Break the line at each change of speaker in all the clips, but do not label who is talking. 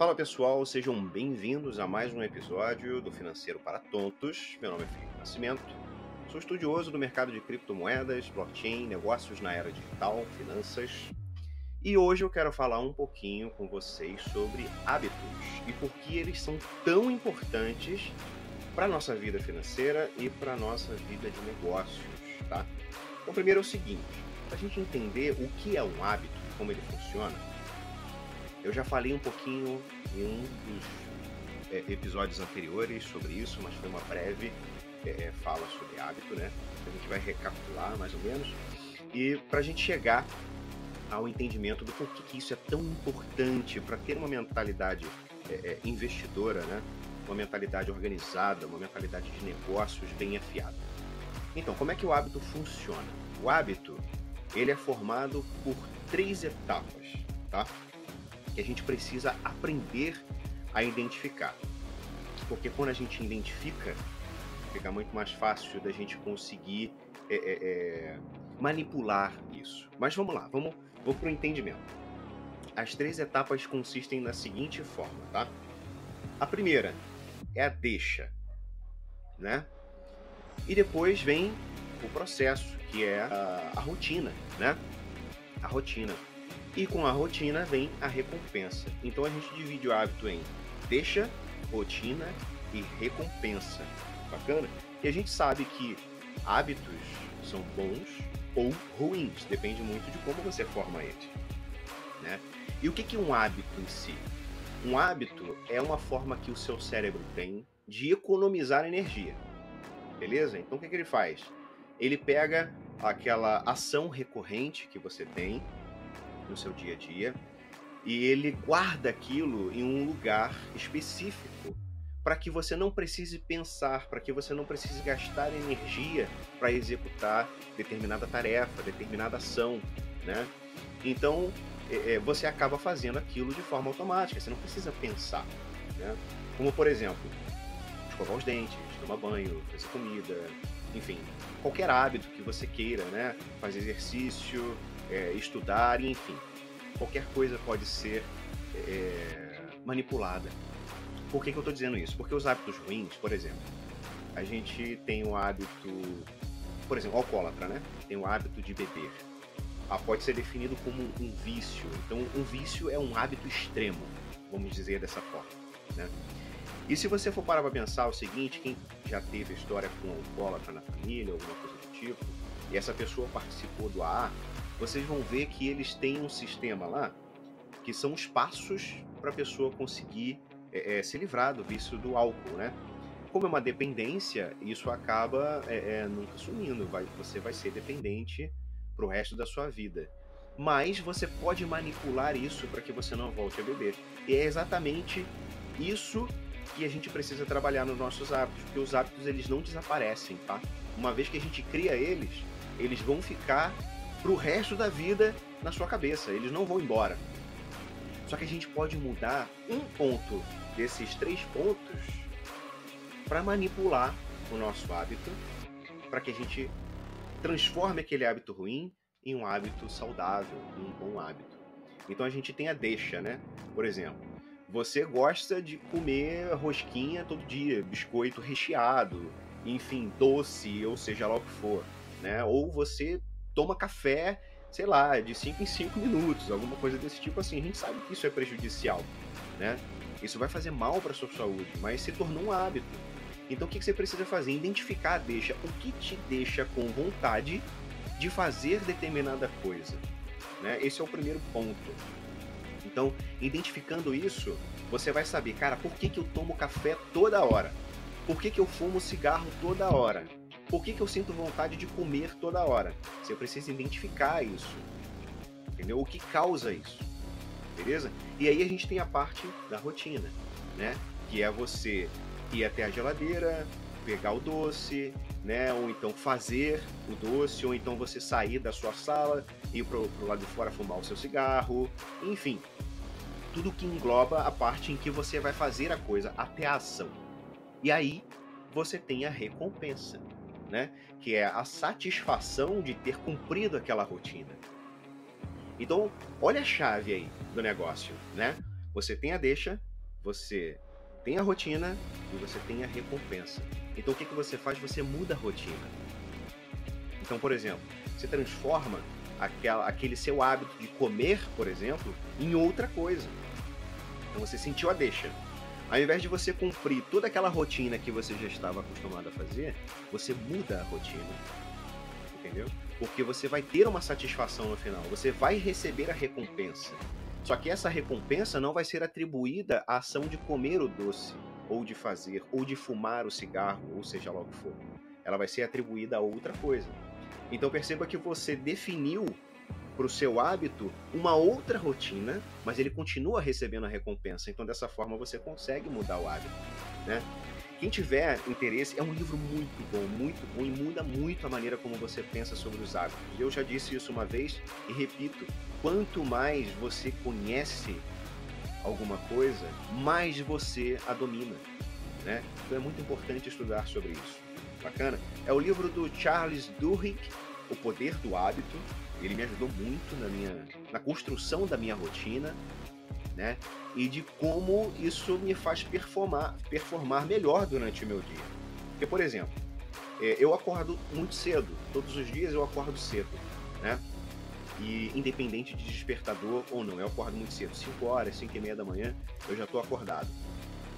Fala pessoal, sejam bem-vindos a mais um episódio do Financeiro para Tontos. Meu nome é Felipe Nascimento, sou estudioso do mercado de criptomoedas, blockchain, negócios na era digital, finanças. E hoje eu quero falar um pouquinho com vocês sobre hábitos e por que eles são tão importantes para a nossa vida financeira e para a nossa vida de negócios, tá? Então, primeiro é o seguinte, para a gente entender o que é um hábito, como ele funciona, eu já falei um pouquinho em um dos é, episódios anteriores sobre isso, mas foi uma breve é, é fala sobre hábito, né? A gente vai recapitular mais ou menos. E para a gente chegar ao entendimento do porquê que isso é tão importante para ter uma mentalidade é, é, investidora, né? Uma mentalidade organizada, uma mentalidade de negócios bem afiada. Então, como é que o hábito funciona? O hábito ele é formado por três etapas, tá? Que a gente precisa aprender a identificar. Porque quando a gente identifica, fica muito mais fácil da gente conseguir é, é, é, manipular isso. Mas vamos lá, vamos, vamos para o entendimento. As três etapas consistem na seguinte forma, tá? A primeira é a deixa, né? E depois vem o processo, que é a, a rotina, né? A rotina. E com a rotina vem a recompensa. Então a gente divide o hábito em deixa, rotina e recompensa. Bacana? E a gente sabe que hábitos são bons ou ruins, depende muito de como você forma eles. Né? E o que é um hábito em si? Um hábito é uma forma que o seu cérebro tem de economizar energia. Beleza? Então o que, que ele faz? Ele pega aquela ação recorrente que você tem no seu dia a dia e ele guarda aquilo em um lugar específico para que você não precise pensar, para que você não precise gastar energia para executar determinada tarefa, determinada ação, né? Então é, é, você acaba fazendo aquilo de forma automática, você não precisa pensar, né? Como por exemplo, escovar os dentes, tomar banho, fazer comida, enfim, qualquer hábito que você queira, né? Fazer exercício, é, estudar, enfim. Qualquer coisa pode ser é, manipulada. Por que, que eu estou dizendo isso? Porque os hábitos ruins, por exemplo, a gente tem o hábito, por exemplo, alcoólatra, né? Tem o hábito de beber. Ah, pode ser definido como um vício. Então, um vício é um hábito extremo, vamos dizer dessa forma, né? E se você for parar para pensar o seguinte, quem já teve história com alcoólatra na família, alguma coisa do tipo, e essa pessoa participou do AA, vocês vão ver que eles têm um sistema lá que são os passos para a pessoa conseguir é, é, se livrar do vício do álcool, né? Como é uma dependência, isso acaba é, é nunca sumindo, vai, você vai ser dependente para o resto da sua vida. Mas você pode manipular isso para que você não volte a beber. E é exatamente isso que a gente precisa trabalhar nos nossos hábitos, porque os hábitos eles não desaparecem, tá? Uma vez que a gente cria eles, eles vão ficar pro resto da vida na sua cabeça. Eles não vão embora. Só que a gente pode mudar um ponto desses três pontos para manipular o nosso hábito, para que a gente transforme aquele hábito ruim em um hábito saudável, em um bom hábito. Então a gente tem a deixa, né? Por exemplo, você gosta de comer rosquinha todo dia, biscoito recheado, enfim, doce, ou seja lá o que for, né? Ou você toma café, sei lá, de 5 em 5 minutos, alguma coisa desse tipo assim. A gente sabe que isso é prejudicial, né? Isso vai fazer mal para sua saúde, mas se tornou um hábito. Então o que você precisa fazer? Identificar, deixa o que te deixa com vontade de fazer determinada coisa. Né? Esse é o primeiro ponto. Então, identificando isso, você vai saber, cara, por que, que eu tomo café toda hora? Por que, que eu fumo cigarro toda hora? Por que, que eu sinto vontade de comer toda hora? Você precisa identificar isso. Entendeu? O que causa isso. Beleza? E aí a gente tem a parte da rotina, né? Que é você ir até a geladeira, pegar o doce, né? Ou então fazer o doce, ou então você sair da sua sala, ir pro, pro lado de fora fumar o seu cigarro, enfim. Tudo que engloba a parte em que você vai fazer a coisa até a ação. E aí você tem a recompensa né? Que é a satisfação de ter cumprido aquela rotina. Então, olha a chave aí do negócio, né? Você tem a deixa, você tem a rotina e você tem a recompensa. Então o que, que você faz? Você muda a rotina. Então, por exemplo, você transforma aquela, aquele seu hábito de comer, por exemplo, em outra coisa. Então você sentiu a deixa. Ao invés de você cumprir toda aquela rotina que você já estava acostumado a fazer, você muda a rotina. Entendeu? Porque você vai ter uma satisfação no final, você vai receber a recompensa. Só que essa recompensa não vai ser atribuída à ação de comer o doce, ou de fazer, ou de fumar o cigarro, ou seja lá o que for. Ela vai ser atribuída a outra coisa. Então perceba que você definiu para o seu hábito uma outra rotina, mas ele continua recebendo a recompensa. Então dessa forma você consegue mudar o hábito, né? Quem tiver interesse, é um livro muito bom, muito bom e muda muito a maneira como você pensa sobre os hábitos. Eu já disse isso uma vez e repito: quanto mais você conhece alguma coisa, mais você a domina. Né? Então é muito importante estudar sobre isso. Bacana? É o livro do Charles Duhigg, O Poder do Hábito. Ele me ajudou muito na minha na construção da minha rotina, né? E de como isso me faz performar, performar melhor durante o meu dia. Porque, por exemplo, é, eu acordo muito cedo. Todos os dias eu acordo cedo, né? E independente de despertador ou não, eu acordo muito cedo. 5 horas, 5 e meia da manhã, eu já estou acordado.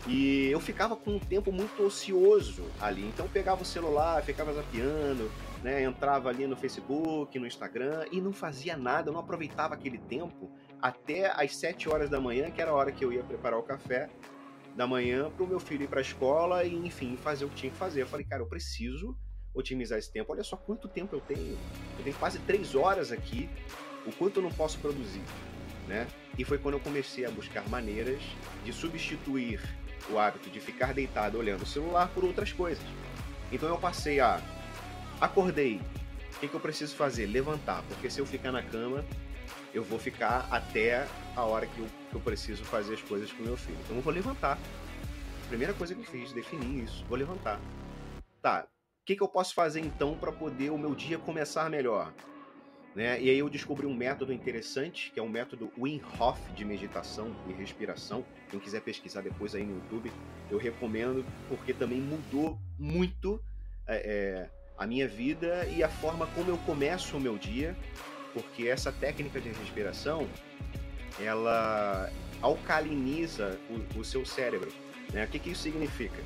E eu ficava com um tempo muito ocioso ali. Então eu pegava o celular, ficava zapeando, né? Entrava ali no Facebook, no Instagram e não fazia nada, não aproveitava aquele tempo até às 7 horas da manhã, que era a hora que eu ia preparar o café da manhã para o meu filho ir para a escola e, enfim, fazer o que tinha que fazer. Eu falei, cara, eu preciso otimizar esse tempo. Olha só quanto tempo eu tenho. Eu tenho quase três horas aqui. O quanto eu não posso produzir, né? E foi quando eu comecei a buscar maneiras de substituir o hábito de ficar deitado olhando o celular por outras coisas. Então eu passei a acordei. O que, que eu preciso fazer? Levantar, porque se eu ficar na cama, eu vou ficar até a hora que eu, que eu preciso fazer as coisas com meu filho. Então eu vou levantar. Primeira coisa que eu fiz, definir isso. Vou levantar. Tá, o que, que eu posso fazer então para poder o meu dia começar melhor? Né? E aí eu descobri um método interessante, que é um método Wim Hof de meditação e respiração. Quem quiser pesquisar depois aí no YouTube, eu recomendo, porque também mudou muito é, é, a minha vida e a forma como eu começo o meu dia, porque essa técnica de respiração, ela alcaliniza o, o seu cérebro. Né? O que, que isso significa?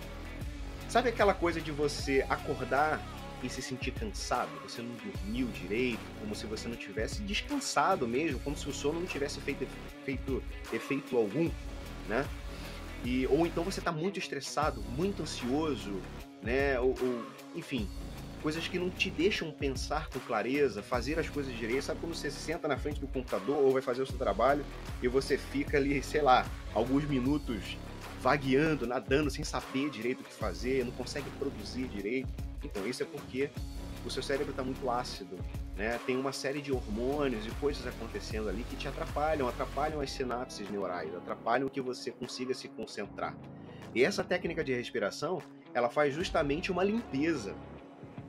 Sabe aquela coisa de você acordar e se sentir cansado? Você não dormiu direito, como se você não tivesse descansado mesmo, como se o sono não tivesse feito, feito efeito algum, né? E, ou então você está muito estressado, muito ansioso, né? Ou, ou, enfim, coisas que não te deixam pensar com clareza, fazer as coisas direito. Sabe quando você senta na frente do computador ou vai fazer o seu trabalho e você fica ali, sei lá, alguns minutos vagueando, nadando, sem saber direito o que fazer, não consegue produzir direito. Então, isso é porque o seu cérebro está muito ácido, né? Tem uma série de hormônios e coisas acontecendo ali que te atrapalham, atrapalham as sinapses neurais, atrapalham que você consiga se concentrar. E essa técnica de respiração, ela faz justamente uma limpeza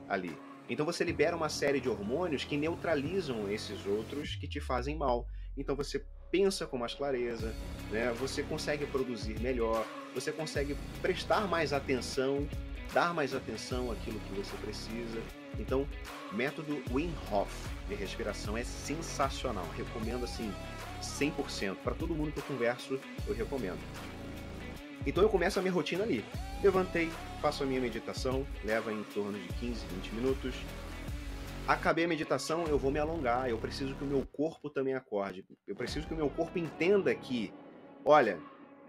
ali. Então você libera uma série de hormônios que neutralizam esses outros que te fazem mal. Então você pensa com mais clareza, né? Você consegue produzir melhor, você consegue prestar mais atenção, dar mais atenção àquilo que você precisa. Então, método Wim Hof de respiração é sensacional. Recomendo assim 100% para todo mundo que eu converso, eu recomendo. Então eu começo a minha rotina ali. Levantei, faço a minha meditação, leva em torno de 15, 20 minutos. Acabei a meditação, eu vou me alongar, eu preciso que o meu corpo também acorde. Eu preciso que o meu corpo entenda que, olha,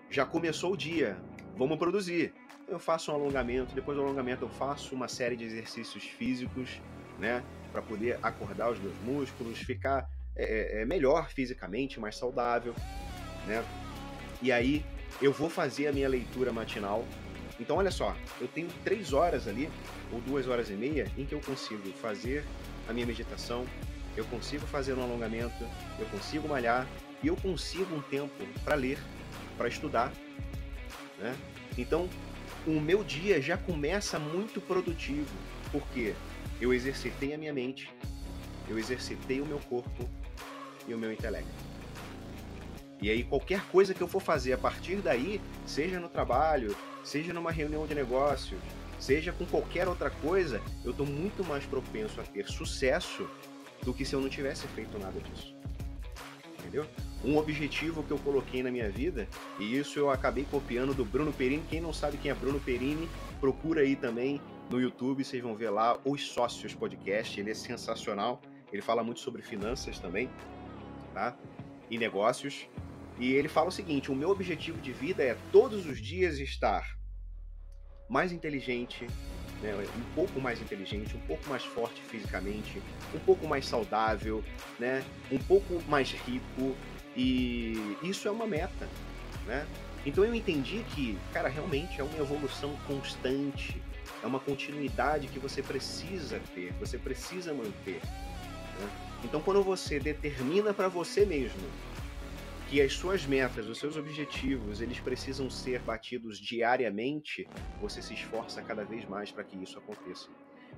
já começou o dia, vamos produzir. Eu faço um alongamento, depois do alongamento eu faço uma série de exercícios físicos, né, para poder acordar os meus músculos, ficar é, é, melhor fisicamente, mais saudável, né? E aí eu vou fazer a minha leitura matinal. Então, olha só, eu tenho três horas ali, ou duas horas e meia, em que eu consigo fazer a minha meditação, eu consigo fazer um alongamento, eu consigo malhar e eu consigo um tempo para ler, para estudar. Né? Então, o meu dia já começa muito produtivo, porque eu exercitei a minha mente, eu exercitei o meu corpo e o meu intelecto. E aí qualquer coisa que eu for fazer a partir daí, seja no trabalho, seja numa reunião de negócios, seja com qualquer outra coisa, eu estou muito mais propenso a ter sucesso do que se eu não tivesse feito nada disso. Entendeu? Um objetivo que eu coloquei na minha vida, e isso eu acabei copiando do Bruno Perini. Quem não sabe quem é Bruno Perini, procura aí também no YouTube, vocês vão ver lá Os Sócios Podcast, ele é sensacional. Ele fala muito sobre finanças também, tá? E negócios. E ele fala o seguinte: o meu objetivo de vida é todos os dias estar mais inteligente, né, um pouco mais inteligente, um pouco mais forte fisicamente, um pouco mais saudável, né, um pouco mais rico e isso é uma meta, né? Então eu entendi que, cara, realmente é uma evolução constante, é uma continuidade que você precisa ter, você precisa manter. Né? Então quando você determina para você mesmo que as suas metas, os seus objetivos, eles precisam ser batidos diariamente, você se esforça cada vez mais para que isso aconteça.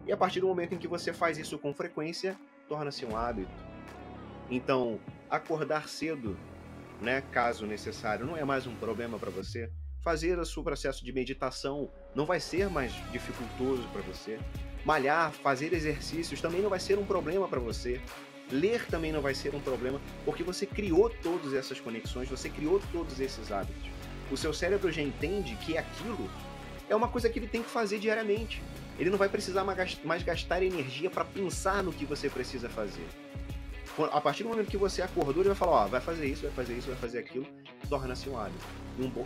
E a partir do momento em que você faz isso com frequência, torna-se um hábito. Então, acordar cedo, né, caso necessário, não é mais um problema para você. Fazer o seu processo de meditação não vai ser mais dificultoso para você. Malhar, fazer exercícios também não vai ser um problema para você. Ler também não vai ser um problema, porque você criou todas essas conexões, você criou todos esses hábitos. O seu cérebro já entende que aquilo é uma coisa que ele tem que fazer diariamente. Ele não vai precisar mais gastar energia para pensar no que você precisa fazer. A partir do momento que você acordou, ele vai falar: ó, vai fazer isso, vai fazer isso, vai fazer aquilo, torna-se um hábito.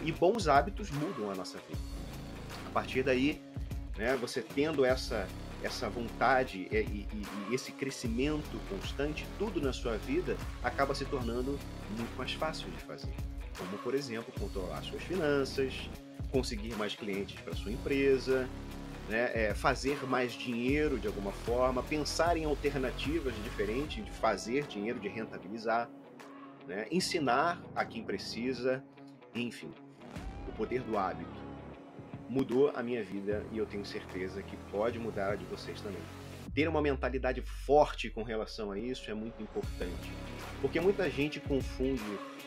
E bons hábitos mudam a nossa vida. A partir daí, né, você tendo essa essa vontade e, e, e, esse crescimento constante, tudo na sua vida acaba se tornando muito mais fácil de fazer. Como, por exemplo, controlar suas finanças, conseguir mais clientes para sua empresa, né, é, fazer mais dinheiro de alguma forma, pensar em alternativas diferentes de fazer dinheiro, de rentabilizar, né, ensinar a quem precisa, enfim, o poder do hábito mudou a minha vida e eu tenho certeza que pode mudar a de vocês também. Ter uma mentalidade forte com relação a isso é muito importante, porque muita gente confunde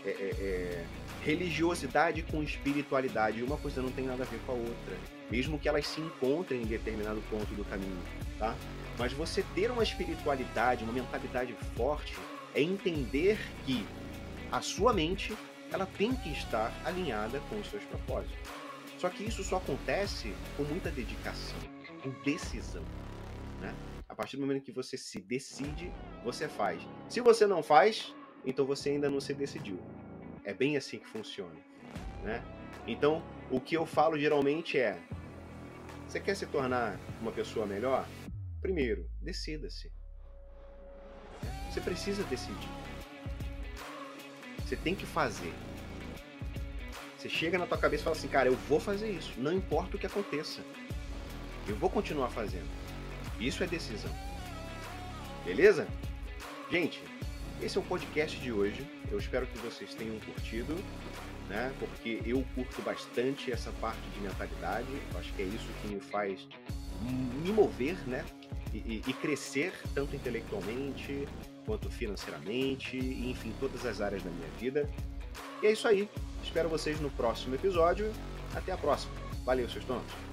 é, é, é, religiosidade com espiritualidade uma coisa não tem nada a ver com a outra, mesmo que elas se encontrem em determinado ponto do caminho, tá? Mas você ter uma espiritualidade, uma mentalidade forte, é entender que a sua mente ela tem que estar alinhada com os seus propósitos. Só que isso só acontece com muita dedicação, com decisão. Né? A partir do momento que você se decide, você faz. Se você não faz, então você ainda não se decidiu. É bem assim que funciona. Né? Então, o que eu falo geralmente é: você quer se tornar uma pessoa melhor? Primeiro, decida-se. Você precisa decidir. Você tem que fazer. Você chega na tua cabeça e fala assim, cara, eu vou fazer isso, não importa o que aconteça. Eu vou continuar fazendo. Isso é decisão. Beleza? Gente, esse é o podcast de hoje. Eu espero que vocês tenham curtido, né? Porque eu curto bastante essa parte de mentalidade. Eu acho que é isso que me faz me mover, né? E, e, crescer tanto intelectualmente quanto financeiramente, enfim, todas as áreas da minha vida. E é isso aí. Espero vocês no próximo episódio. Até a próxima. Valeu, seus tontos.